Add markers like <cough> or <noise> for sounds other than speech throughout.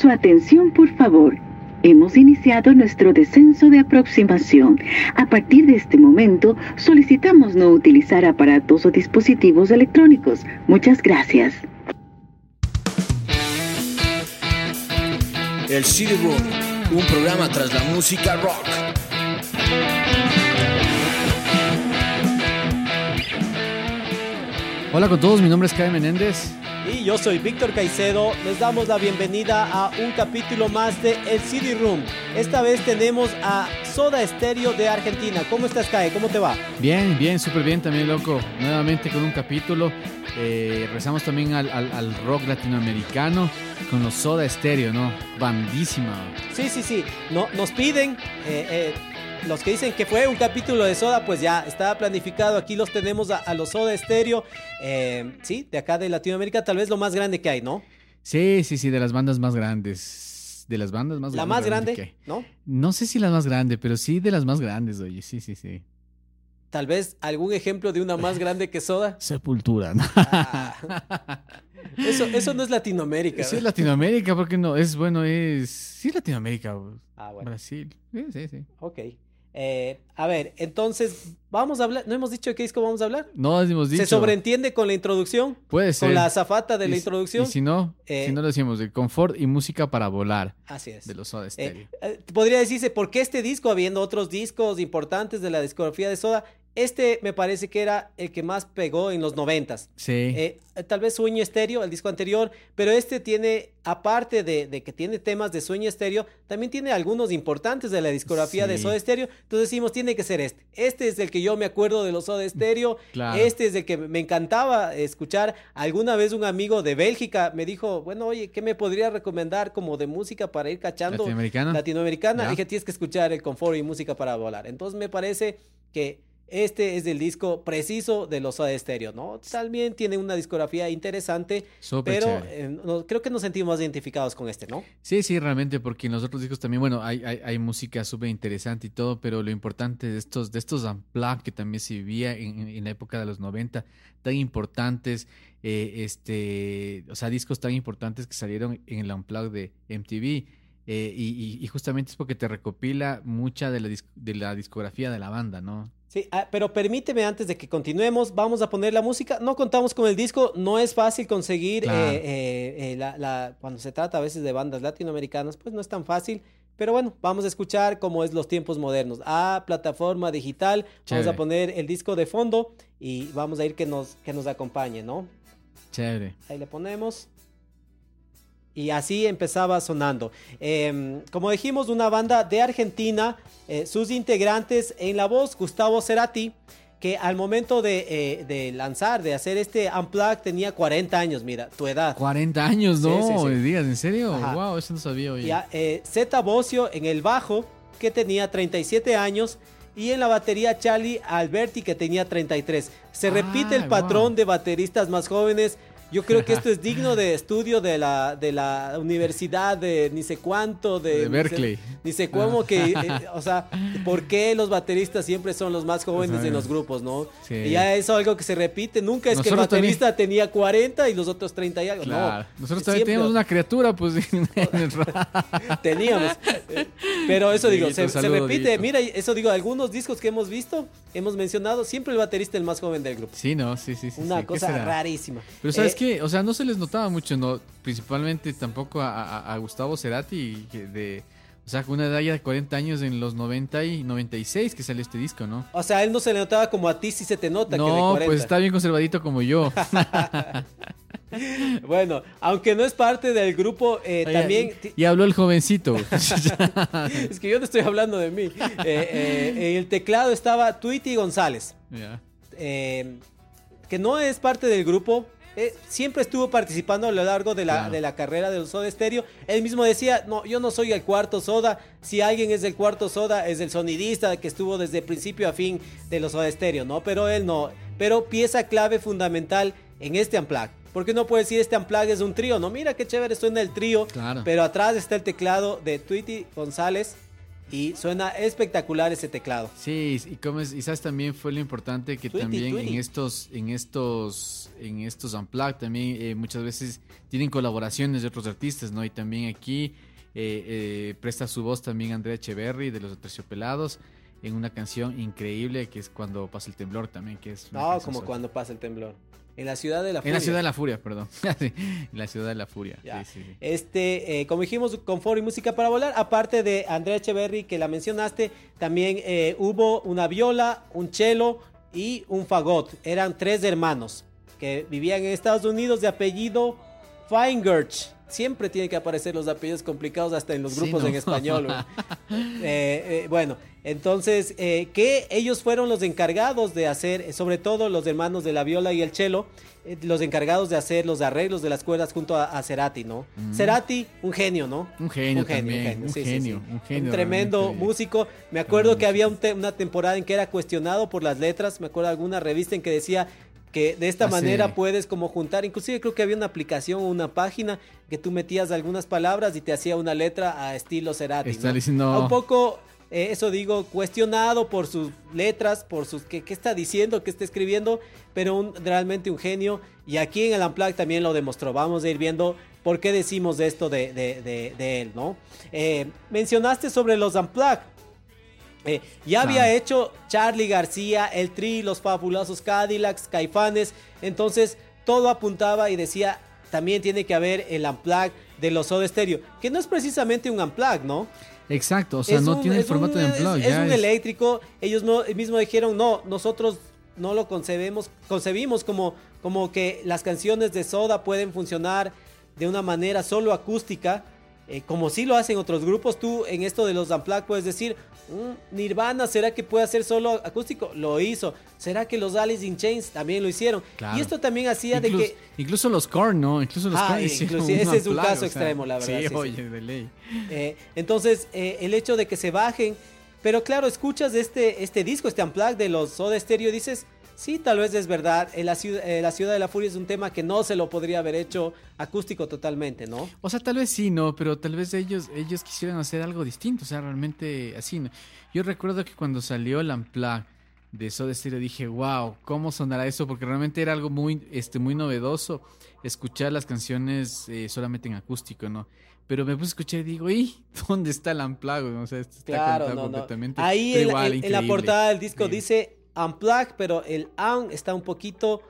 Su atención, por favor. Hemos iniciado nuestro descenso de aproximación. A partir de este momento, solicitamos no utilizar aparatos o dispositivos electrónicos. Muchas gracias. El City Room, un programa tras la música rock. Hola con todos, mi nombre es Kai Menéndez. Y yo soy Víctor Caicedo. Les damos la bienvenida a un capítulo más de El City Room. Esta vez tenemos a Soda Stereo de Argentina. ¿Cómo estás, Kai? ¿Cómo te va? Bien, bien, súper bien también, loco. Nuevamente con un capítulo. Eh, rezamos también al, al- al rock latinoamericano con los Soda Stereo, ¿no? Bandísima. Sí, sí, sí. No, nos piden, eh, eh, los que dicen que fue un capítulo de Soda, pues ya estaba planificado. Aquí los tenemos a, a los Soda Stereo. Eh, sí, de acá de Latinoamérica, tal vez lo más grande que hay, ¿no? Sí, sí, sí, de las bandas más grandes. De las bandas más La grandes. más realmente grande, que hay. ¿no? No sé si la más grande, pero sí de las más grandes, oye. Sí, sí, sí. Tal vez algún ejemplo de una más grande que Soda. <laughs> Sepultura, ¿no? Ah. Eso, eso no es Latinoamérica. Sí, ¿no? Latinoamérica, porque no? Es bueno, es. Sí, Latinoamérica. Ah, bueno. Brasil. Sí, sí, sí. Ok. Eh, a ver, entonces, vamos a hablar. ¿No hemos dicho de qué disco vamos a hablar? No hemos dicho. ¿Se sobreentiende con la introducción? Puede ser. Con la azafata de la introducción. Y si no, Eh, si no lo decimos, de confort y música para volar Así es. de los Soda Eh, Stereo. eh, podría decirse, ¿por qué este disco, habiendo otros discos importantes de la discografía de Soda? Este me parece que era el que más pegó en los noventas. sí. Eh, tal vez Sueño Estéreo, el disco anterior, pero este tiene, aparte de, de que tiene temas de Sueño Estéreo, también tiene algunos importantes de la discografía de. Soda Stereo. Entonces decimos, tiene que ser este. Este es el que yo me acuerdo de los Soda Stereo. Claro. Este es el que me encantaba escuchar. Alguna vez un amigo de Bélgica me dijo, bueno, oye, ¿qué me podría recomendar como de música para ir cachando? Latinoamericana. Latinoamericana. Dije, tienes que escuchar el confort y música para volar. Entonces me parece que este es el disco preciso de los Soda Stereo, ¿no? También tiene una discografía interesante, Súper pero eh, no- creo que nos sentimos más identificados con este, ¿no? Sí, sí, realmente, porque en los otros discos también, bueno, hay, hay, hay música súper interesante y todo, pero lo importante de estos, de estos unplugged que también se vivía en, en- la época de los 90, tan importantes, eh, este, o sea, discos tan importantes que salieron en el unplugged de MTV. eh, y, y- justamente es porque te recopila mucha de la, de la discografía de la banda, ¿no? Sí, ah, pero permíteme antes de que continuemos, vamos a poner la música. No contamos con el disco, no es fácil conseguir Claro. eh, eh, eh, la, la- cuando se trata a veces de bandas latinoamericanas, pues no es tan fácil. Pero bueno, vamos a escuchar cómo es los tiempos modernos. A plataforma digital, vamos a poner el disco de fondo y vamos a ir que nos, que nos acompañe, ¿no? Chévere. Ahí le ponemos. Y así empezaba sonando. Eh, como dijimos, una banda de Argentina, eh, sus integrantes en la voz, Gustavo Cerati, que al momento de, eh, de lanzar, de hacer este Unplugged, tenía 40 años, mira, tu edad. 40 años, ¿no? sí, digas, ¿en serio? Ajá. Wow, eso no sabía. Ya, eh, Zeta Bocio en el bajo, que tenía 37 años. Y en la batería Charlie Alberti, que tenía 33. Se repite el Ah, patrón wow. de bateristas más jóvenes. Yo creo que <laughs> esto es digno de estudio de la, de la universidad de ni sé cuánto, de, De ni sé- Berkeley. Ni sé cómo que, <laughs> eh, o sea, ¿por qué los bateristas siempre son los más jóvenes en los grupos, no? Sí. Y ya eso es algo que se repite. Nunca es que el también. baterista tenía 40 y los otros 30 y algo. Claro. No. Nosotros también teníamos una criatura, pues. <laughs> en el ra- Teníamos. Eh, Pero eso digo, se, repite. Mira, eso digo, algunos discos que hemos visto, hemos mencionado, siempre el baterista el más joven del grupo. Sí, no, sí, sí, sí. Una sí, ¿qué cosa rarísima. Pero ¿sabes Eh, O sea, no se les notaba mucho, no, principalmente tampoco a, a- a Gustavo Cerati, de, o sea, con una edad ya de 40 años en los 90 y 96 que salió este disco, ¿no? O sea, a él no se le notaba como a ti sí se te nota que de No, 40. pues está bien conservadito como yo. <laughs> Bueno, aunque no es parte del grupo, eh, Oye, también... Y, y habló el jovencito. <laughs> <laughs> es que yo no estoy hablando de mí. Eh, eh, en el teclado estaba Tweety González, eh, que no es parte del grupo. Eh, siempre estuvo participando a lo largo de la, Claro. de la carrera del Soda Stereo. Él mismo decía, no, yo no soy el cuarto Soda. Si alguien es del cuarto Soda, es el sonidista que estuvo desde principio a fin de los Soda Stereo, ¿no? Pero él no. Pero pieza clave fundamental en este Unplugged. Porque no puede decir este Unplugged es un trío, ¿no? Mira qué chévere suena el trío. Claro. Pero atrás está el teclado de Tweety González y suena espectacular ese teclado. Sí, y como es, sabes también fue lo importante que Tweety, también Tweety. en estos, en estos, en estos unplugged también eh, muchas veces tienen colaboraciones de otros artistas, ¿no? Y también aquí eh, eh, presta su voz también Andrea Echeverry de los Terciopelados en una canción increíble que es cuando pasa el temblor también, que es No, canción como cuando pasa el temblor. En la ciudad de la En la furia. ciudad de la furia, perdón. <laughs> En la ciudad de la furia. Sí, sí. Este, eh, como dijimos, confort y música para volar. Aparte de Andrea Echeverry, que la mencionaste, también eh, hubo una viola, un cello y un fagot. Eran tres hermanos que vivían en Estados Unidos de apellido Feingerch. Siempre tienen que aparecer los apellidos complicados hasta en los Sí, grupos ¿no? en español. <laughs> Eh, eh, bueno, entonces, eh, que ellos fueron los encargados de hacer, eh, sobre todo los hermanos de la viola y el cello, los encargados de hacer los arreglos de las cuerdas junto a, a Cerati, ¿no? Cerati, un genio, ¿no? Un genio también, un sí, sí, genio, sí. un genio tremendo realmente. músico. Me acuerdo que había un te- una temporada en que era cuestionado por las letras. Me acuerdo de alguna revista en que decía que de esta Ah, sí. manera puedes como juntar, inclusive creo que había una aplicación o una página que tú metías algunas palabras y te hacía una letra a estilo Cerati. Está ¿no? diciendo- Un poco, eh, eso digo, cuestionado por sus letras, por sus qué, qué está diciendo, qué está escribiendo, pero un- realmente un genio. Y aquí en el Unplugged también lo demostró. Vamos a ir viendo por qué decimos esto de, de- de- de él, ¿no? Eh, mencionaste sobre los Unplugged. Eh, ya había hecho Charlie García, El Tri, Los Fabulosos Cadillacs, Caifanes. Entonces todo apuntaba y decía, también tiene que haber el Unplugged de los Soda Stereo. Que no es precisamente un Unplugged, ¿no? Exacto, o sea, Es no un- tiene el un- formato de unplugged. Es, ya un eléctrico. Ellos no, mismos dijeron, no, nosotros no lo concebemos, concebimos como, como que las canciones de Soda pueden funcionar de una manera solo acústica, eh, como si lo hacen otros grupos. Tú en esto de los Unplugged puedes decir, "Mm, Nirvana, ¿será que puede hacer solo acústico? Lo hizo. ¿Será que los Alice in Chains también lo hicieron? Claro. Y esto también hacía incluso, de que... incluso los Korn, ¿no? Incluso los Ah, Korn hicieron ese es un unplugged, caso o sea, extremo, la verdad, Sí, sí, sí. oye, de ley. Eh, entonces, eh, el hecho de que se bajen, pero claro, escuchas este, este disco, este unplug de los Soda Stereo, y dices, sí, tal vez es verdad, eh, la, ciudad, eh, la ciudad de la furia es un tema que no se lo podría haber hecho acústico totalmente, ¿no? O sea, tal vez sí, no, pero tal vez ellos, ellos quisieran hacer algo distinto, o sea, realmente así. ¿no? Yo recuerdo que cuando salió el Unplugged de Soda Stereo dije, wow, ¿cómo sonará eso? Porque realmente era algo muy, este, muy novedoso escuchar las canciones eh, solamente en acústico, ¿no? Pero me puse a escuchar y digo, ¿y <laughs> dónde está el Unplugged? O sea, esto está Claro, no. completamente. Ahí en, igual, en- en la portada del disco dice unplug, pero el un está un poquito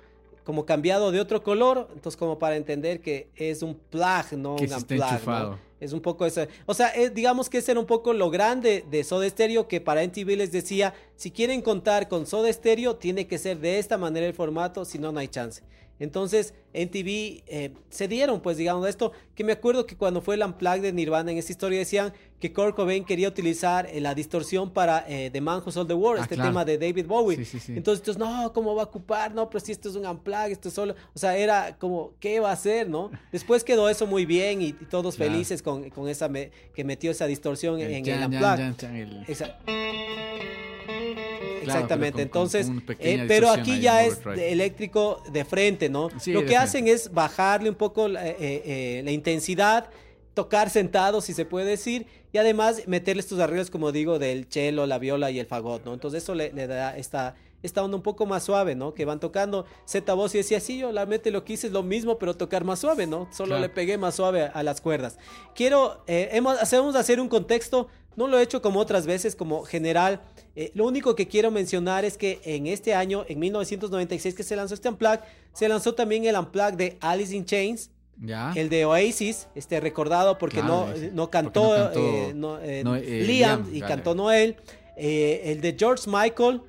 como cambiado de otro color, entonces como para entender que es un plug, no Que un unplug, ¿no? enchufado. Es un poco eso. O sea, eh, digamos que ese era un poco lo grande de Soda Stereo, que para NTV les decía, si quieren contar con Soda Stereo, tiene que ser de esta manera el formato, si no, no hay chance. Entonces, NTV eh, se dieron, pues, digamos, esto, que me acuerdo que cuando fue el Unplugged de Nirvana, en esta historia decían que Kurt Cobain quería utilizar eh, la distorsión para eh, The Man Who Sold the World, Ah, este claro. tema de David Bowie. Sí, sí, sí. Entonces, entonces, no, ¿cómo va a ocupar? No, pero si esto es un Unplugged, esto es solo... O sea, era como, ¿qué va a hacer, no? Después quedó eso muy bien y, y todos Claro. felices con, con esa me- que metió esa distorsión El en el Claro, Exactamente, pero con- entonces, con eh, pero aquí ya es de eléctrico de frente, ¿no? Sí, Lo que frente. hacen es bajarle un poco la, eh, eh, la intensidad, tocar sentado, si se puede decir, y además meterle estos arreglos, como digo, del cello, la viola y el fagot, ¿no? Entonces eso le, le da esta, esta onda un poco más suave, ¿no? Que van tocando Z voz y decía, sí, yo la mente lo que hice es lo mismo, pero tocar más suave, ¿no? Solo le pegué más suave a, las cuerdas. Quiero, eh, hemos, hacemos hacer un contexto, no lo he hecho como otras veces, como general. Eh, lo único que quiero mencionar es que en este año, en 1996 que se lanzó este Unplugged, se lanzó también el Unplugged de Alice in Chains, el de Oasis, este recordado porque no, no, cantó, Liam, y cantó Noel. Eh, el de George Michael.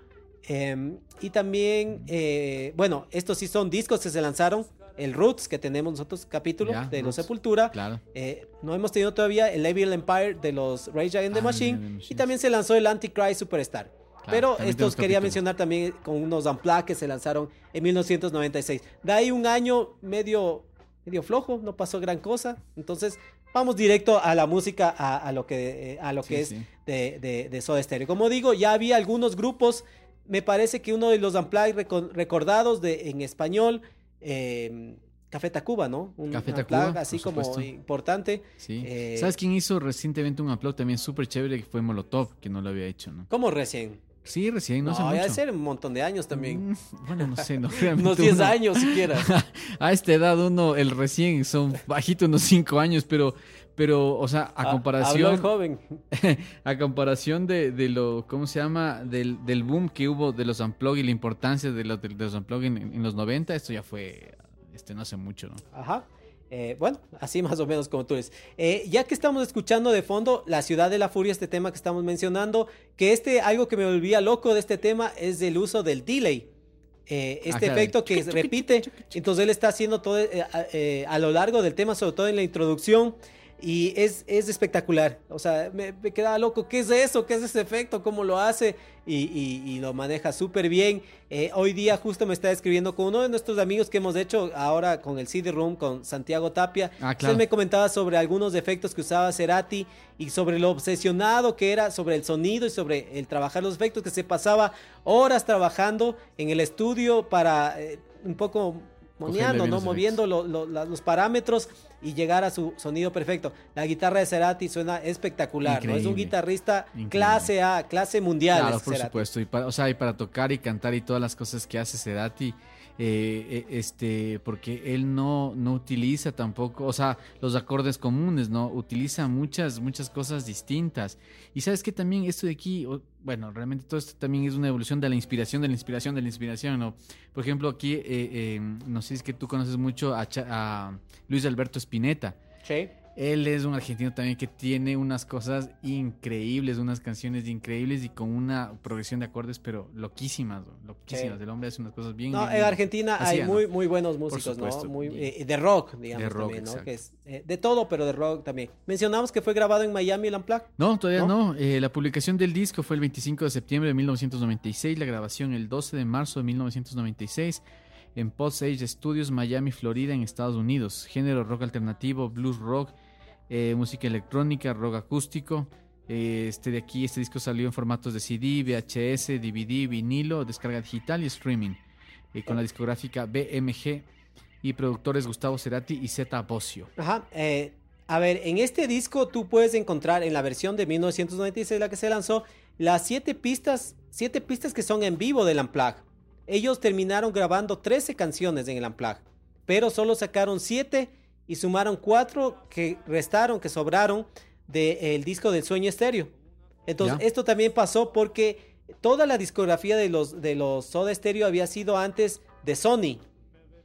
Em, y también, eh, bueno, estos sí son discos que se lanzaron. El Roots, que tenemos nosotros, capítulo de Los Sepultura. Eh, no hemos tenido todavía el Evil Empire de los Rage Against the ah, Machine. y también se lanzó el Antichrist Superstar. Pero estos quería mencionar también con unos Unplugged que se lanzaron en 1996. De ahí un año medio medio flojo, no pasó gran cosa. Entonces, vamos directo a la música, a, lo que, a lo que eh, es De, de, Soda Stereo. Como digo, ya había algunos grupos. Me parece que uno de los Unplugged recordados de, en español, eh, Café Tacuba, ¿no? Un Café Tacuba, así como importante. Sí. Eh, ¿Sabes quién hizo recientemente un upload también súper chévere que fue Molotov, que no lo había hecho, ¿no? ¿Cómo recién? Sí, recién, no, no sé mucho. ser un montón de años también. Mm, bueno, no sé, no <laughs> Unos 10 años siquiera. <laughs> a esta edad uno, el recién, son bajito unos 5 años, pero, pero, o sea, a, comparación... joven. <laughs> a comparación de, de, lo, ¿cómo se llama? Del, del boom que hubo de los unplug y la importancia de los, de los unplug en, en, los 90, esto ya fue, este, no hace mucho, ¿no? Ajá. Eh, bueno, así más o menos como tú dices. Eh, ya que estamos escuchando de fondo La Ciudad de la Furia, este tema que estamos mencionando, que este, algo que me volvía loco de este tema es el uso del delay. Eh, este ah, efecto que repite, entonces él está haciendo todo a, lo largo del tema, sobre todo en la introducción. Y es, es espectacular. O sea, me, me, quedaba loco. ¿Qué es eso? ¿Qué es ese efecto? ¿Cómo lo hace? Y, y, lo maneja súper bien. Eh, hoy día justo me está escribiendo con uno de nuestros amigos que hemos hecho ahora con el CD Room, con Santiago Tapia. Ah, claro. me comentaba sobre algunos efectos que usaba Cerati y sobre lo obsesionado que era sobre el sonido y sobre el trabajar los efectos, que se pasaba horas trabajando en el estudio para eh, un poco moneando, ¿no? Moviendo los parámetros y llegar a su sonido perfecto. La guitarra de Cerati suena espectacular, ¿no? Es un guitarrista clase A, clase mundial. Claro, por supuesto. Y para, o sea, y para tocar y cantar y todas las cosas que hace Cerati eh, eh, este, porque él no, no utiliza tampoco, o sea, los acordes comunes, ¿no? Utiliza muchas, muchas cosas distintas. Y sabes que también esto de aquí, bueno, realmente todo esto también es una evolución de la inspiración, de la inspiración, de la inspiración, ¿no? Por ejemplo, aquí, eh, no sé si es que tú conoces mucho a, a Luis Alberto Spinetta. Sí. Él es un argentino también que tiene unas cosas increíbles, unas canciones increíbles y con una progresión de acordes, pero loquísimas, loquísimas. El hombre hace unas cosas bien. No, en Argentina hay muy, muy buenos músicos, ¿no? Muy, eh, de rock, digamos, de rock, también, ¿no? Que es, eh, de todo, pero de rock también. Mencionamos que fue grabado en Miami el Unplugged. No, todavía no. Eh, la publicación del disco fue el 25 de septiembre de 1996, la grabación el 12 de marzo de 1996 en Post Age Studios, Miami, Florida, en Estados Unidos. Género rock alternativo, blues rock, eh, música electrónica, rock acústico. Eh, este de aquí, este disco salió en formatos de CD, VHS, DVD, vinilo, descarga digital y streaming. Eh, con la discográfica BMG y productores Gustavo Cerati y Zeta Bocio. Ajá. a ver, en este disco tú puedes encontrar en la versión de 1996, la que se lanzó, las siete pistas, siete pistas que son en vivo del Unplugged. Ellos terminaron grabando 13 canciones en el Unplugged, pero solo sacaron 7 y sumaron 4 que restaron, que sobraron del disco del sueño estéreo. Entonces, esto también pasó porque toda la discografía de los, de los Soda Stereo había sido antes de Sony.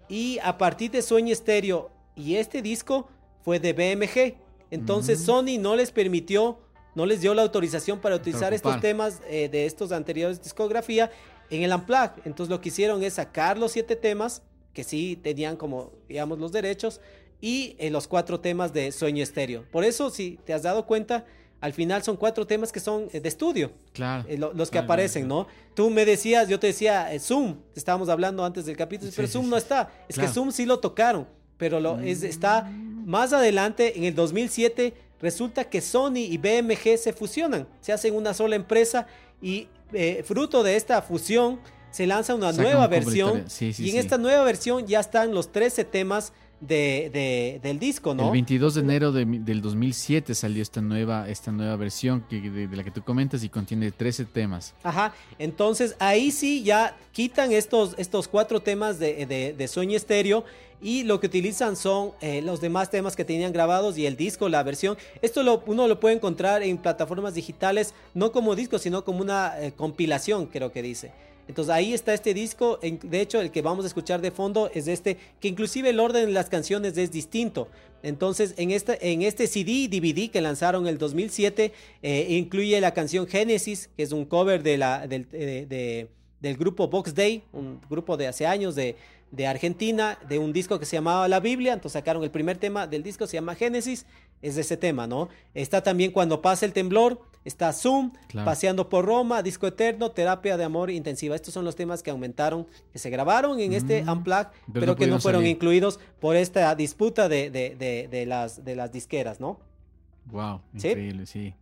Y a partir de Sueño Estéreo y este disco fue de BMG. Entonces Sony no les permitió, no les dio la autorización para utilizar estos temas eh, de estos anteriores discografía en el Unplug. Entonces lo que hicieron es sacar los siete temas, que sí tenían como, digamos, los derechos, y eh, los cuatro temas de Sueño Estéreo. Por eso, si te has dado cuenta, al final son cuatro temas que son eh, de estudio. Claro. Eh, los que aparecen, ¿no? Tú me decías, yo te decía, Zoom, estábamos hablando antes del capítulo, pero Zoom no está. Es que Zoom sí lo tocaron, pero lo, es, está más adelante, en el 2007, resulta que Sony y BMG se fusionan, se hacen una sola empresa y eh, fruto de esta fusión, se lanza una nueva versión. y en esta nueva versión ya están los 13 temas de, del disco, ¿no? El 22 de enero del 2007 salió esta nueva, esta nueva versión que, de, la que tú comentas y contiene 13 temas. Ajá, entonces ahí sí ya quitan estos, estos cuatro temas de, de, Sueño Estéreo y lo que utilizan son eh, los demás temas que tenían grabados y el disco, la versión. Esto lo, uno lo puede encontrar en plataformas digitales, no como disco, sino como una eh, compilación, creo que dice. Entonces ahí está este disco, de hecho el que vamos a escuchar de fondo es este, que inclusive el orden de las canciones es distinto. Entonces en este, en este CD, DVD que lanzaron en el 2007, eh, incluye la canción Genesis, que es un cover de la, del, del grupo Box Day, un grupo de hace años de, de Argentina, de un disco que se llamaba La Biblia, entonces sacaron el primer tema del disco, se llama Génesis, es de ese tema, ¿no? Está también Cuando pasa el temblor, está Zoom, Paseando por Roma, Disco Eterno, Terapia de Amor Intensiva. Estos son los temas que aumentaron, que se grabaron en este mm, Unplugged, pero, que no fueron incluidos por esta disputa de, de, las, de las disqueras, ¿no? Wow, increíble, sí.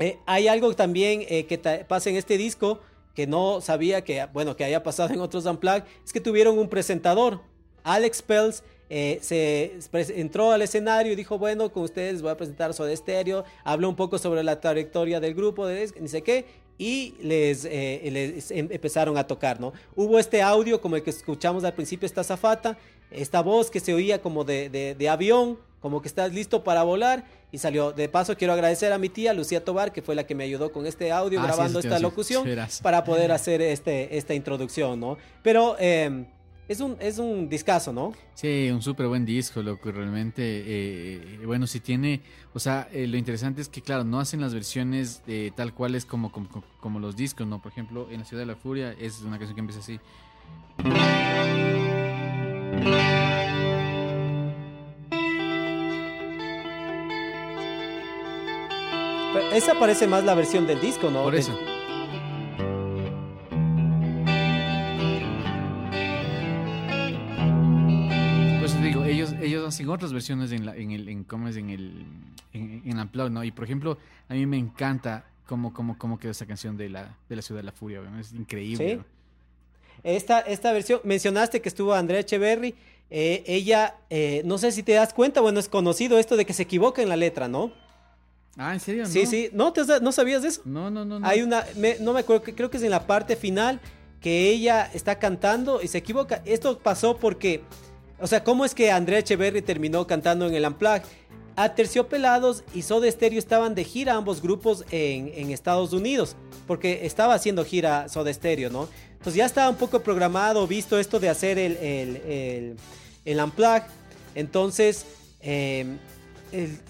Eh, hay algo también eh, que pasa en este disco, que no sabía que, bueno, que haya pasado en otros Unplugged, es que tuvieron un presentador, Alex Pells, eh, se entró al escenario y dijo, bueno, con ustedes voy a presentar Soda Stereo, habló un poco sobre la trayectoria del grupo, de ni sé qué, y les, eh, em, empezaron a tocar, ¿no? Hubo este audio como el que escuchamos al principio, esta zafata, esta voz que se oía como de, de avión, como que estás listo para volar y salió. De paso quiero agradecer a mi tía Lucía Tobar, que fue la que me ayudó con este audio, ah, grabando esta locución, para poder hacer este, esta introducción, ¿no? Pero em, es un, es un discazo, ¿no? Sí, un súper buen disco, lo que realmente, eh, bueno, si tiene, o sea, eh, lo interesante es que, claro, no hacen las versiones eh, tal cual es como, como, como, los discos, ¿no? Por ejemplo, en La Ciudad de la Furia es una canción que empieza así. esa parece más la versión del disco, ¿no? Por eso. Ellos hacen otras versiones en, la, en el, en, ¿cómo es? En el, en, en ¿no? Y por ejemplo, a mí me encanta cómo, cómo, cómo quedó esa canción de la, de la Ciudad de la Furia, es increíble. ¿Sí? Esta, esta versión, mencionaste que estuvo Andrea Echeverry, eh, ella, eh, no sé si te das cuenta, bueno, es conocido esto de que se equivoca en la letra, ¿no? Ah, ¿en serio? Sí, sí. ¿No, ¿No sabías de eso? No, no, no. Hay una, no me acuerdo, creo que es en la parte final que ella está cantando y se equivoca. Esto pasó porque, o sea, ¿cómo es que Andrea Echeverry terminó cantando en el Unplugged? A Terciopelados y Soda Stereo estaban de gira ambos grupos en, Estados Unidos, porque estaba haciendo gira Soda Stereo, ¿no? Entonces ya estaba un poco programado, visto esto de hacer el, el, el. Entonces, eh,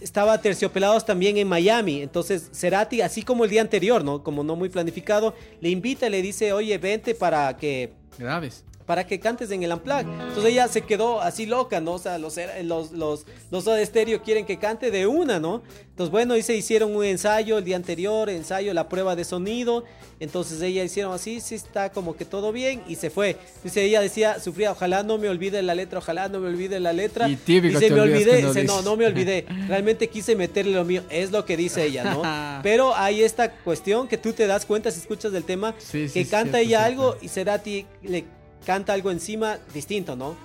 estaba terciopelados también en Miami. Entonces, Cerati, así como el día anterior, ¿no? Como no muy planificado, le invita le dice, oye, vente para que... Graves para que cantes en el Unplugged. Entonces ella se quedó así loca, ¿no? O sea, los, los, los, los de estéreo quieren que cante de una, ¿no? Entonces, bueno, y se hicieron un ensayo el día anterior, ensayo, la prueba de sonido. Entonces ella hicieron así, sí está como que todo bien y se fue. Dice, ella decía, sufría, ojalá no me olvide la letra, ojalá no me olvide la letra. Y, dice, me olvidé, dice, no, no me olvidé. <laughs> Realmente quise meterle lo mío, es lo que dice ella, ¿no? <laughs> Pero hay esta cuestión que tú te das cuenta si escuchas del tema, que canta ella algo y será a ti le canta algo encima distinto, ¿no?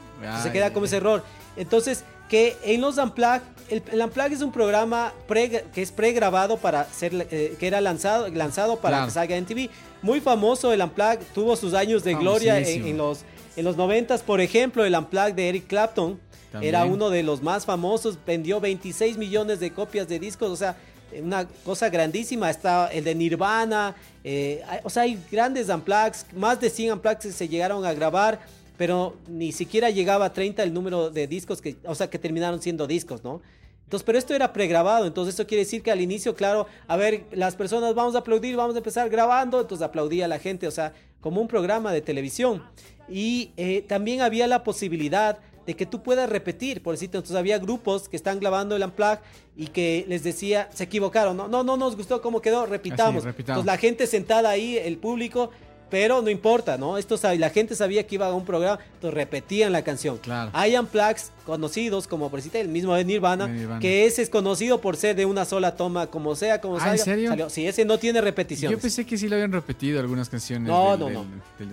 se queda como ese error. Entonces, que en los Unplugged, el, el Unplugged es un programa que es pregrabado para ser, eh, que era lanzado, lanzado para que salga en TV. Muy famoso el Unplugged, tuvo sus años de gloria en, los, en los 90 por ejemplo, el Unplugged de Eric Clapton. Era uno de los más famosos, vendió 26 millones de copias de discos, o sea, una cosa grandísima. Está el de Nirvana. Eh, o sea, hay grandes unplugs. Más de 100 unplugs se llegaron a grabar. Pero ni siquiera llegaba a 30 el número de discos que, o sea, que terminaron siendo discos, ¿no? Entonces, pero esto era pregrabado, entonces eso quiere decir que al inicio, claro, a ver, las personas vamos a aplaudir, vamos a empezar grabando, entonces aplaudía la gente, o sea, como un programa de televisión. Y eh, también había la posibilidad de que tú puedas repetir, por decirte, entonces había grupos que están grabando el Unplugged y que les decía, se equivocaron, no, no, no nos gustó cómo quedó, repitamos. Entonces la gente sentada ahí, el público, pero no importa, ¿no? Esto la gente sabía que iba a un programa, entonces repetían la canción. Claro. Hay unplugs conocidos como por el mismo de Nirvana, que ese es conocido por ser de una sola toma, como sea, como ah, ¿en serio? Sí, ese no tiene repetición. Yo pensé que sí lo habían repetido algunas canciones. No, no, no.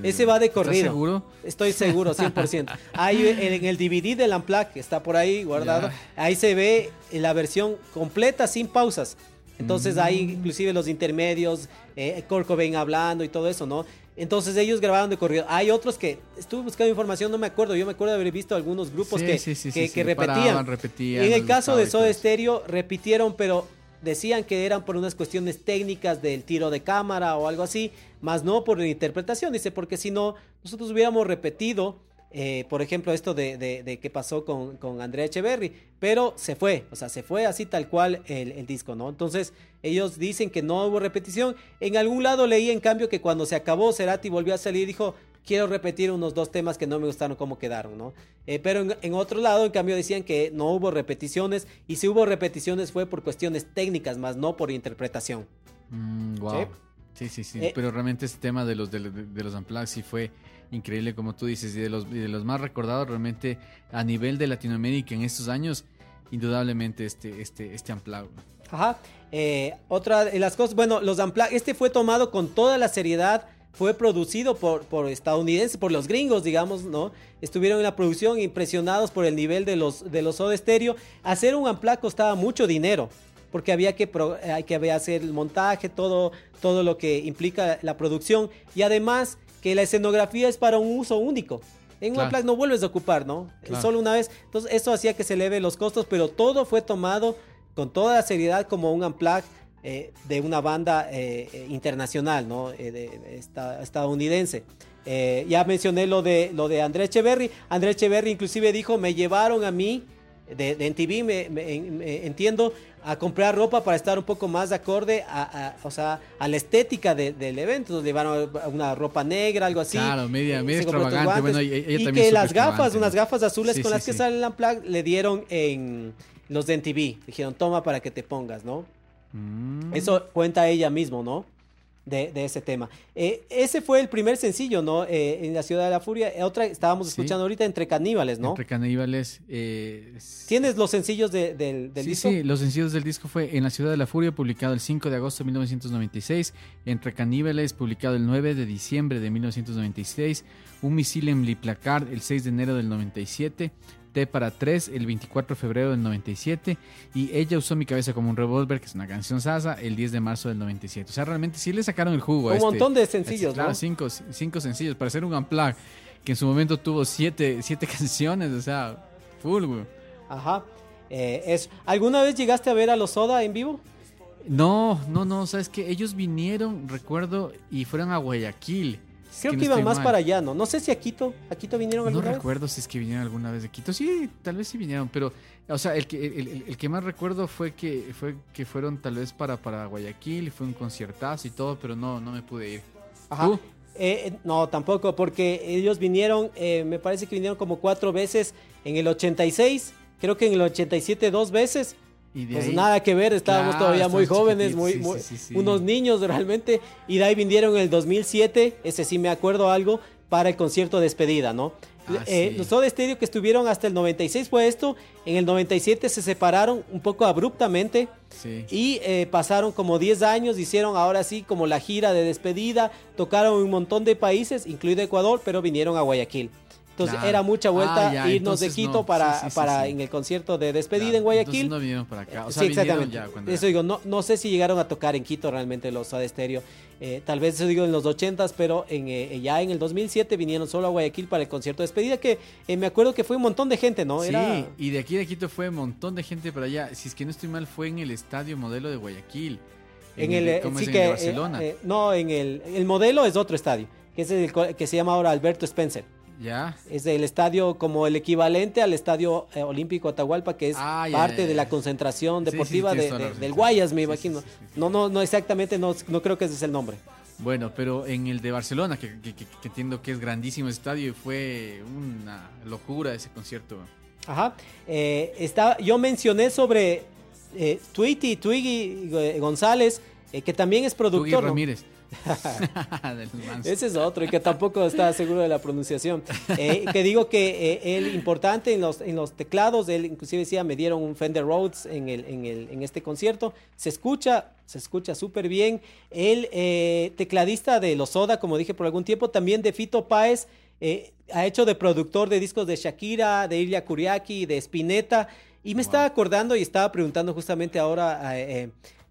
ese va de corrido. ¿Estás seguro? Estoy seguro, 100%. Hay <laughs> en el DVD del unplug, que está por ahí guardado, ahí se ve la versión completa sin pausas. Entonces hay mm. inclusive los intermedios, eh, hablando y todo eso, ¿no? Entonces ellos grabaron de corrido. Hay otros que estuve buscando información, no me acuerdo. Yo me acuerdo de haber visto algunos grupos que, que, repetían. en el caso de Soda Stereo, repitieron, pero decían que eran por unas cuestiones técnicas del tiro de cámara o algo así, más no por la interpretación. Dice, porque si no, nosotros hubiéramos repetido eh, por ejemplo, esto de, de, que pasó con, con, Andrea Echeverry, pero se fue, o sea, se fue así tal cual el, disco, ¿no? Entonces, ellos dicen que no hubo repetición. En algún lado leí, en cambio, que cuando se acabó, Cerati volvió a salir y dijo, quiero repetir unos dos temas que no me gustaron cómo quedaron, ¿no? Eh, pero en, otro lado, en cambio, decían que no hubo repeticiones, y si hubo repeticiones fue por cuestiones técnicas, más no por interpretación. wow. Mm, ¿Sí? Sí, sí, eh, pero realmente este tema de los de, los Unplugged sí fue increíble, como tú dices, y de los, de los más recordados realmente a nivel de Latinoamérica en estos años, indudablemente este, este, este Unplugged. Ajá. Eh, otra de las cosas, bueno, los Unplugged, este fue tomado con toda la seriedad, fue producido por, por estadounidenses, por los gringos, digamos, ¿no? Estuvieron en la producción impresionados por el nivel de los, de los Soda Stereo. Hacer un Unplugged costaba mucho dinero porque había que, hay que hacer el montaje, todo, todo lo que implica la producción y además que la escenografía es para un uso único. En un no vuelves a ocupar, ¿no? Solo una vez. Entonces eso hacía que se eleve los costos, pero todo fue tomado con toda la seriedad como un unplug eh, de una banda eh, eh, internacional, ¿no? estadounidense. ya mencioné lo de, lo de André Echeverry. André Echeverry inclusive dijo, me llevaron a mí, de, de NTV, me, entiendo, a comprar ropa para estar un poco más acorde a, o sea, a la estética del evento. Nos llevaron una ropa negra, algo así. Claro, media, media extravagante. Bueno, y que las gafas, unas gafas azules con las que sale el Unplugged, le dieron en los de NTV. Dijeron, toma para que te pongas, ¿no? Mm. Eso cuenta ella mismo, ¿no? de, ese tema. Eh, ese fue el primer sencillo, ¿no? Eh, en la Ciudad de la Furia. Eh, otra estábamos escuchando ahorita Entre Caníbales, ¿no? Entre Caníbales. ¿Tienes los sencillos del disco? Sí, los sencillos del disco fue En la Ciudad de la Furia, publicado el 5 de agosto de 1996. Entre Caníbales, publicado el 9 de diciembre de 1996. Un misil en Liplacard, el 6 de enero del 97 para tres el 24 de febrero del 97 y ella usó mi cabeza como un revólver, que es una canción sasa, el 10 de marzo del 97. O sea, realmente sí le sacaron el jugo. Un este, montón de sencillos, claro, cinco, cinco, sencillos para hacer un unplug que en su momento tuvo siete, siete <laughs> canciones, o sea, full, güey. Ajá. Eh, ¿Alguna vez llegaste a ver a los Soda en vivo? No, no, no, sabes que ellos vinieron, recuerdo, y fueron a Guayaquil. Creo que, iban más para allá, ¿no? No sé si a Quito, ¿a Quito vinieron alguna vez? No recuerdo si es que vinieron alguna vez de Quito. Sí, tal vez sí vinieron, pero, o sea, el que, el, que más recuerdo fue que, fue que fueron tal vez para, para Guayaquil, fue un conciertazo y todo, pero no, no me pude ir. Ajá. Eh, eh, no, tampoco, porque ellos vinieron, eh, me parece que vinieron como cuatro veces en el 86, creo que en el 87 dos veces pues nada que ver, estábamos todavía muy jóvenes, muy, unos niños realmente. Y de ahí vinieron en el 2007, ese sí me acuerdo algo, para el concierto de despedida, ¿no? Ah, eh, los Soda Stereo que estuvieron hasta el 96 fue esto, en el 97 se separaron un poco abruptamente y eh, pasaron como 10 años, hicieron ahora sí como la gira de despedida, tocaron un montón de países, incluido Ecuador, pero vinieron a Guayaquil. Entonces era mucha vuelta ah, irnos de Quito para, para en el concierto de despedida en Guayaquil. no vinieron para acá. sí, exactamente. eso digo, no, no sé si llegaron a tocar en Quito realmente los Soda Stereo. Eh, tal vez eso digo en los 80 pero en, eh, ya en el 2007 vinieron solo a Guayaquil para el concierto de despedida que eh, me acuerdo que fue un montón de gente, ¿no? Sí, y de aquí de Quito fue un montón de gente para allá. Si es que no estoy mal, fue en el estadio modelo de Guayaquil. En, el, ¿cómo es, que, Barcelona. no, en el, el modelo es otro estadio, que es el que se llama ahora Alberto Spencer. Ya. Es el estadio como el equivalente al estadio eh, olímpico Atahualpa, que es ah, parte de la concentración deportiva del Guayas, me imagino. No, no, no exactamente, no, no creo que ese es el nombre. Bueno, pero en el de Barcelona, que, entiendo que es grandísimo estadio, fue una locura ese concierto. Ajá. Eh, está, yo mencioné sobre eh, Twitty, Twiggy González, que también es productor. Ramírez. <laughs> Ese es otro y que tampoco está seguro de la pronunciación. Eh, que digo que eh, él importante en los, en los teclados, él inclusive decía, me dieron un Fender Rhodes en, el, en, el, en este concierto. Se escucha, se escucha súper bien. El eh, tecladista de Los Soda, como dije por algún tiempo, también de Fito Páez, ha hecho de productor de discos de Shakira, de Ilya Kuriaki, de Spinetta. Y me estaba acordando y estaba preguntando justamente ahora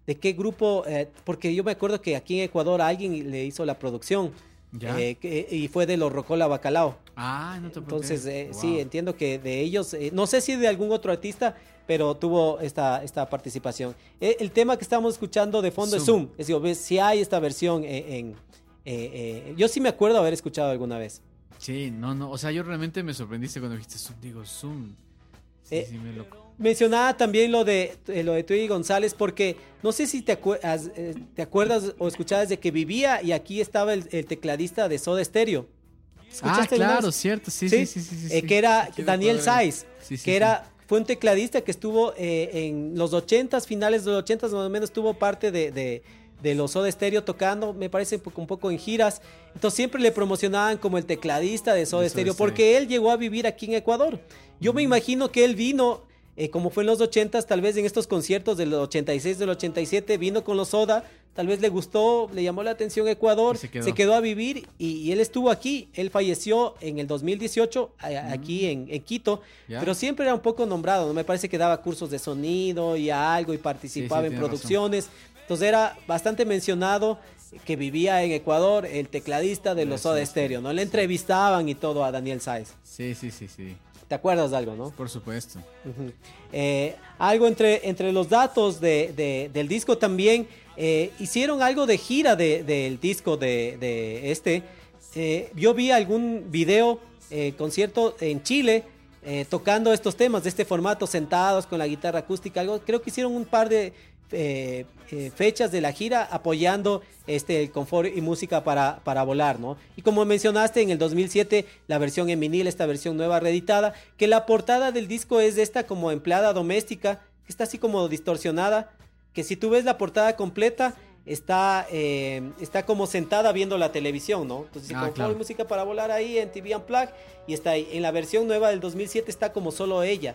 de qué grupo, eh, porque yo me acuerdo que aquí en Ecuador alguien le hizo la producción. Eh, y fue de los Rocola Bacalao. Ah, no te Entonces, eh, sí, entiendo que de ellos, no sé si de algún otro artista, pero tuvo esta, esta participación. el tema que estamos escuchando de fondo es Zoom. Es decir, si hay esta versión en... yo sí me acuerdo haber escuchado alguna vez. Sí, no, no, o sea, yo realmente me sorprendiste cuando dijiste Zoom, digo Zoom. Sí, sí, me loco mencionaba también lo de eh, lo de Twiggy González porque no sé si te, acuerdas, eh, te acuerdas o escuchabas de que vivía y aquí estaba el, tecladista de Soda Stereo. Ah, claro, cierto, sí, sí, sí, sí, eh, que era Daniel Saiz, que era fue un tecladista que estuvo en los ochentas, finales de los ochentas, más o menos tuvo parte de, de, los Soda Stereo tocando, me parece un poco en giras. Entonces siempre le promocionaban como el tecladista de Soda, Stereo, porque él llegó a vivir aquí en Ecuador. Yo me imagino que él vino eh, como fue en los 80 tal vez en estos conciertos del 86, del 87, vino con los Soda, tal vez le gustó, le llamó la atención Ecuador, se quedó. a vivir y, él estuvo aquí, él falleció en el 2018 aquí en, Quito, pero siempre era un poco nombrado, ¿no? me parece que daba cursos de sonido y algo y participaba en producciones, entonces era bastante mencionado que vivía en Ecuador, el tecladista de los Soda Stereo, ¿no? Le entrevistaban y todo a Daniel Sáez. Sí, sí, sí, sí. ¿Te acuerdas de algo, no? Por supuesto. Eh, algo entre, entre los datos de, del disco también, eh, hicieron algo de gira del disco de, este. Eh, yo vi algún video, concierto en Chile, tocando estos temas de este formato, sentados con la guitarra acústica, algo. Creo que hicieron un par de eh, eh, fechas de la gira apoyando este el confort y música para, para volar, ¿no? Y como mencionaste en el 2007 la versión en vinil, esta versión nueva reeditada, que la portada del disco es esta como empleada doméstica, que está así como distorsionada, que si tú ves la portada completa está, eh, está como sentada viendo la televisión, ¿no? Entonces, ah, confort y música para volar ahí en TV Unplugged y está ahí. En la versión nueva del 2007 está como solo ella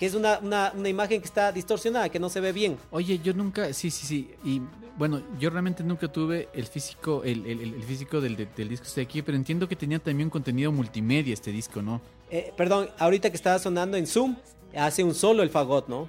que es una, una, una, imagen que está distorsionada, que no se ve bien. Oye, yo nunca, sí, sí, sí, y bueno, yo realmente nunca tuve el físico, el, el, físico del, del, disco este aquí, pero entiendo que tenía también contenido multimedia este disco, ¿no? Eh, perdón, ahorita que estaba sonando en Zoom, hace un solo el fagot, ¿no?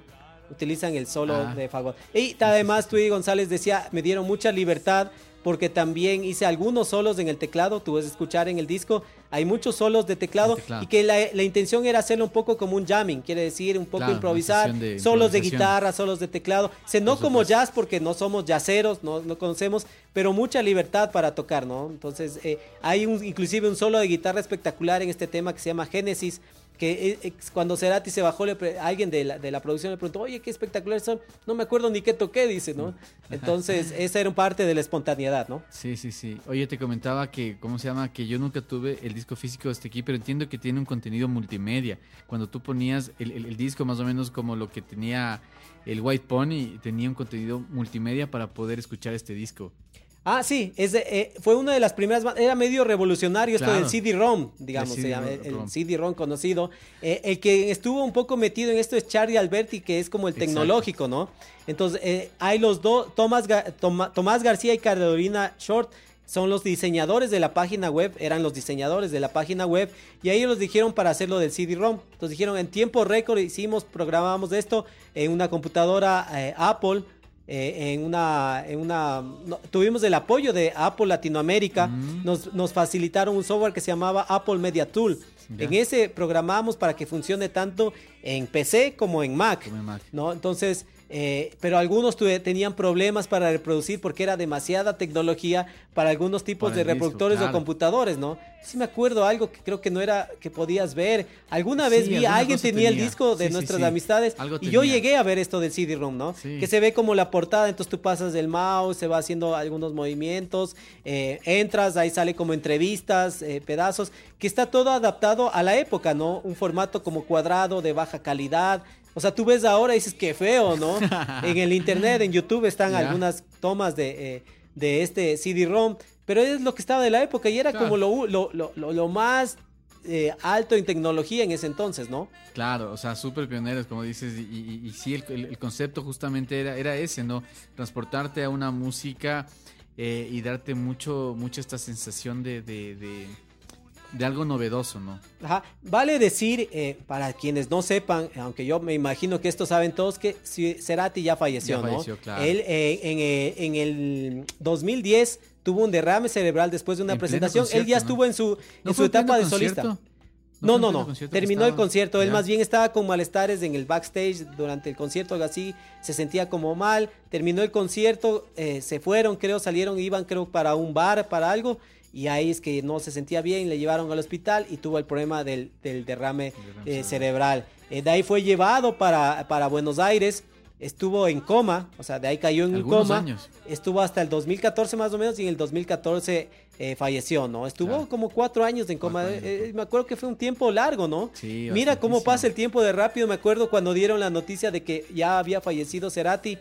Utilizan el solo ah. de fagot. Y además, y González decía, me dieron mucha libertad porque también hice algunos solos en el teclado, tú puedes escuchar en el disco, hay muchos solos de teclado, y que la, intención era hacerlo un poco como un jamming, quiere decir un poco improvisar, solos de guitarra, solos de teclado, se no como jazz porque no somos jazzeros, no, no conocemos, pero mucha libertad para tocar, ¿no? Entonces eh, hay un, inclusive un solo de guitarra espectacular en este tema que se llama Génesis, que eh, cuando Cerati se bajó, alguien de la, de la, producción le preguntó, oye, qué espectaculares son, no me acuerdo ni qué toqué, dice, ¿no? Entonces, esa era parte de la espontaneidad, ¿no? Sí, sí, sí. Oye, te comentaba que, ¿cómo se llama? Que yo nunca tuve el disco físico de este aquí, pero entiendo que tiene un contenido multimedia. Cuando tú ponías el, el disco más o menos como lo que tenía el White Pony, tenía un contenido multimedia para poder escuchar este disco. Ah, sí, es eh, fue una de las primeras, era medio revolucionario esto del CD-ROM, digamos, el CD-ROM conocido. Eh, el que estuvo un poco metido en esto es Charlie Alberti, que es como el tecnológico, ¿no? Entonces, eh, hay los dos, Tomás, Tomás García y Carolina Short, son los diseñadores de la página web, eran los diseñadores de la página web, y ahí los dijeron para hacerlo del CD-ROM. Entonces dijeron, en tiempo récord hicimos, programamos esto en una computadora Apple eh, en una, en una tuvimos el apoyo de Apple Latinoamérica, mm. nos, nos, facilitaron un software que se llamaba Apple Media Tool. En ese programamos para que funcione tanto en PC como en Mac, como en Mac. ¿no? Entonces, eh, pero algunos tenían problemas para reproducir porque era demasiada tecnología para algunos tipos de reproductores o computadores, ¿no? Sí me acuerdo algo que creo que no era que podías ver. Alguna vez vi a alguien tenía, el disco de nuestras amistades y yo llegué a ver esto del CD-ROM, ¿no? Que se ve como la portada, entonces tú pasas del mouse, se va haciendo algunos movimientos, eh, entras, ahí sale como entrevistas, eh, pedazos, que está todo adaptado a la época, ¿no? Un formato como cuadrado de baja calidad, o sea, tú ves ahora y dices, qué feo, ¿no? <laughs> en el internet, en YouTube están algunas tomas de, eh, de este CD-ROM, pero es lo que estaba de la época y era Claro. como lo, lo, lo, lo- más eh, alto en tecnología en ese entonces, ¿no? Claro, o sea, súper pioneros, como dices, y, y- y sí, el, el- el concepto justamente era, era ese, ¿no? Transportarte a una música eh, y darte mucho, mucho esta sensación de, de, de, de algo novedoso, ¿no? Ajá. Vale decir, eh, para quienes no sepan, aunque yo me imagino que esto saben todos, que Cerati ya falleció, Ya ¿no? falleció, claro. Él eh, en, eh, en el 2010 tuvo un derrame cerebral después de una En presentación. Él ya estuvo ¿no? en su, ¿No en su etapa de solista. concierto? No, no, no. Terminó el concierto. Él más bien estaba con malestares en el backstage durante el concierto, algo así. Se sentía como mal. Terminó el concierto. eh, se fueron, creo, salieron, iban, creo, para un bar, para algo. Y ahí es que no se sentía bien. Le llevaron al hospital y tuvo el problema del, del derrame eh, cerebral. Eh, de ahí fue llevado para, para Buenos Aires. Estuvo en coma, o sea, de ahí cayó en Algunos coma. años. Estuvo hasta el 2014 más o menos y en el 2014 eh, falleció, ¿no? Estuvo Claro. como cuatro años en coma. Años, Eh, me acuerdo que fue un tiempo largo, ¿no? Sí, Mira cómo pasa el tiempo de rápido. Me acuerdo cuando dieron la noticia de que ya había fallecido Cerati.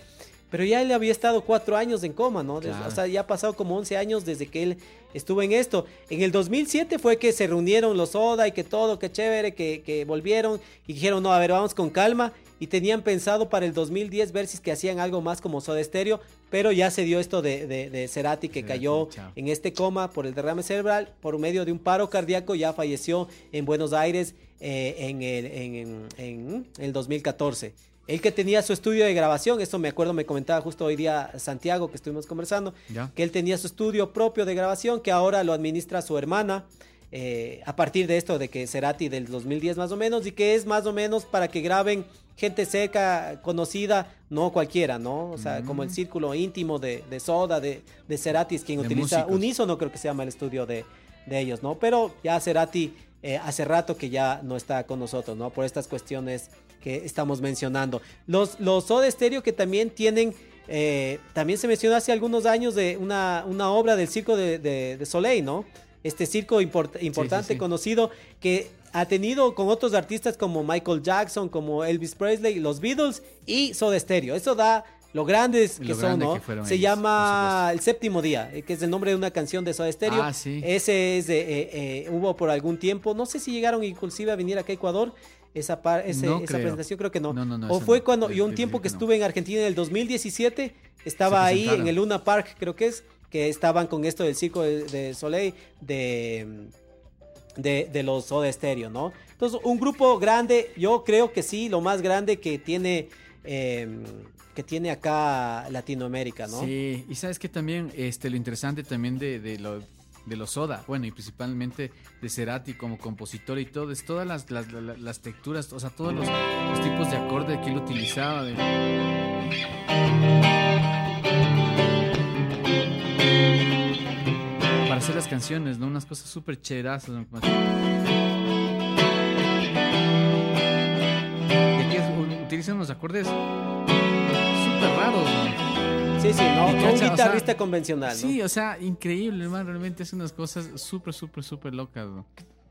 Pero ya él había estado cuatro años en coma, ¿no? Claro. O sea, ya ha pasado como 11 años desde que él estuvo en esto. En el 2007 fue que se reunieron los Oda y que todo, que chévere, que, que volvieron y dijeron, no, a ver, vamos con calma. Y tenían pensado para el 2010 ver si es que hacían algo más como Soda Stereo, pero ya se dio esto de, de, de Cerati que Cerati, cayó chao. en este coma por el derrame cerebral, por medio de un paro cardíaco, ya falleció en Buenos Aires eh, en, el, en, en- en el 2014. Él que tenía su estudio de grabación, esto me acuerdo, me comentaba justo hoy día Santiago que estuvimos conversando, Ya. que él tenía su estudio propio de grabación, que ahora lo administra su hermana, eh, a partir de esto de que Cerati del 2010 más o menos, y que es más o menos para que graben gente cerca, conocida, no cualquiera, ¿no? O sea, como el Mm. círculo íntimo de, de Soda, de, de Cerati, es quien De utiliza músicos. Unísono, creo que se llama el estudio de, de ellos, ¿no? Pero ya Cerati eh, hace rato que ya no está con nosotros, ¿no? Por estas cuestiones que estamos mencionando. Los, los Soda Stereo que también tienen, eh, también se mencionó hace algunos años de una, una obra del circo de, de- de Soleil, ¿no? Este circo import- importante, sí. conocido, que ha tenido con otros artistas como Michael Jackson, como Elvis Presley, los Beatles y Soda Stereo. Eso da lo grandes que Lo son, grande ¿no? que Se ellos, llama El Séptimo Día, eh, que es el nombre de una canción de Soda Stereo. Ah, sí. Ese es, de, eh, eh, hubo por algún tiempo, no sé si llegaron inclusive a venir acá a Ecuador, esa, par- ese- No esa creo. presentación creo que no. No, no, no, o fue cuando, yo un tiempo que estuve en Argentina en el 2017, estaba ahí en el Luna Park, creo que es, que estaban con esto del circo de, de Soleil, de, de, de los Soda Stereo, ¿no? Entonces, un grupo grande, yo creo que sí, lo más grande que tiene, eh, que tiene acá Latinoamérica, ¿no? Sí, y sabes que también este, lo interesante también de, de, lo, de los Soda, bueno, y principalmente de Cerati como compositor y todo, es todas las, las, texturas, o sea, todos los, tipos de acorde que él utilizaba. Para hacer las canciones, ¿no? Unas cosas súper cherazas. ¿no? Que es- utilizan unos acordes súper raros, ¿no? Sí, sí, no, un cacha, o sea, guitarrista convencional, ¿no? Sí, o sea, increíble, hermano. Realmente hace unas cosas súper, súper, súper locas. ¿no?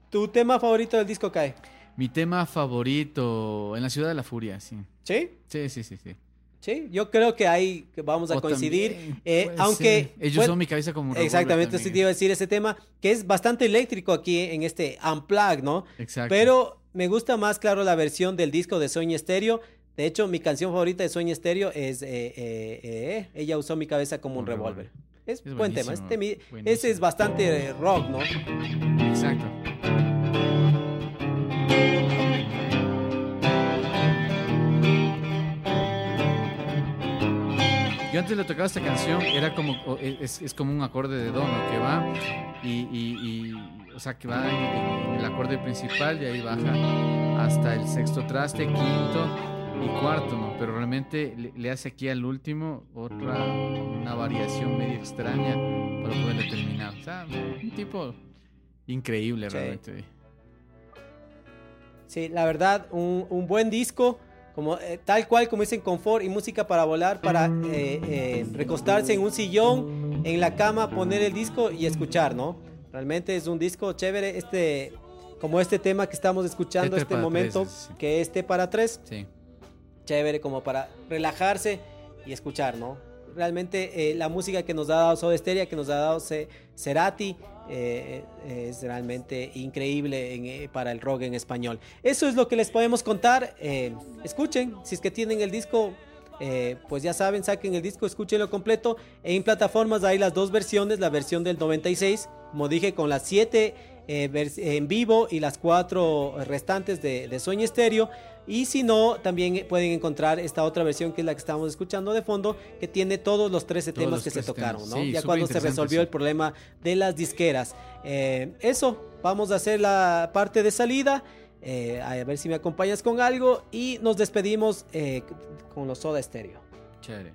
¿Tu tema favorito del disco cae? Mi tema favorito, En la ciudad de la furia, sí. ¿Sí? Sí, sí, sí, sí. Sí, yo creo que ahí vamos a O coincidir. también, eh, aunque. Ellos son mi cabeza como un Exactamente, sí te iba a decir ese tema, que es bastante eléctrico aquí en este Unplugged, ¿no? Exacto. Pero me gusta más, claro, la versión del disco de Sueño Estéreo. De hecho, mi canción favorita de Sueño Estéreo es eh, eh, eh, Ella usó mi cabeza como un Un revólver. revólver. Es, Es buen tema. Este buenísimo. ese es bastante rock, ¿no? Exacto. Yo antes le tocaba esta canción, era como, o- es, es como un acorde de do, ¿no? Que va y, y- y, o sea, que va en el acorde principal y ahí baja hasta el sexto traste, quinto y cuarto, ¿no? Pero realmente le, le hace aquí al último otra, una variación medio extraña para poderle terminar. O sea, un tipo increíble Sí. realmente. Sí, la verdad, un, un buen disco, como eh, tal cual como dicen confort y música para volar, para eh, eh, recostarse en un sillón, en la cama, poner el disco y escuchar, ¿no? Realmente es un disco chévere, este, como este tema que estamos escuchando este para momento, tres, sí. que es T para tres, Sí. Chévere como para relajarse y escuchar, ¿no? realmente la música que nos ha dado Soda Stereo, que nos ha dado Cerati, es realmente increíble para el rock en español. Eso es lo que les podemos contar. escuchen, si es que tienen el disco, eh, pues ya saben, saquen el disco, escúchenlo completo. En plataformas hay las dos versiones, la versión del 96, como dije, con las 7 eh, en vivo y las 4 restantes de, Sueño Estéreo. Y si no, también pueden encontrar esta otra versión que es la que estamos escuchando de fondo, que tiene todos los 13 temas que se tocaron, ¿no? ya cuando se resolvió el problema de las disqueras. Eh, eso, vamos a hacer la parte de salida. Eh, a ver si me acompañas con algo y nos despedimos eh, con los Soda Stereo. Chévere.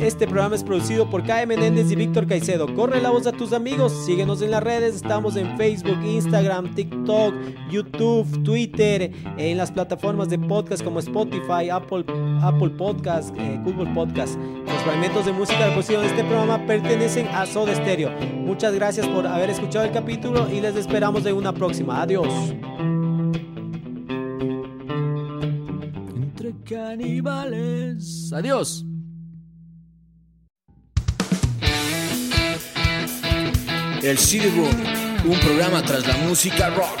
Este programa es producido por K. Menéndez y Víctor Caicedo. Corre la voz a tus amigos, síguenos en las redes, estamos en Facebook, Instagram, TikTok, YouTube, Twitter, en las plataformas de podcast como Spotify, Apple, Apple Podcast, eh, Google Podcast. Los fragmentos de música posición de este programa pertenecen a Soda Stereo. Muchas gracias por haber escuchado el capítulo y les esperamos en una próxima. Adiós. Entre caníbales. Adiós. El CD Room, un programa tras la música rock.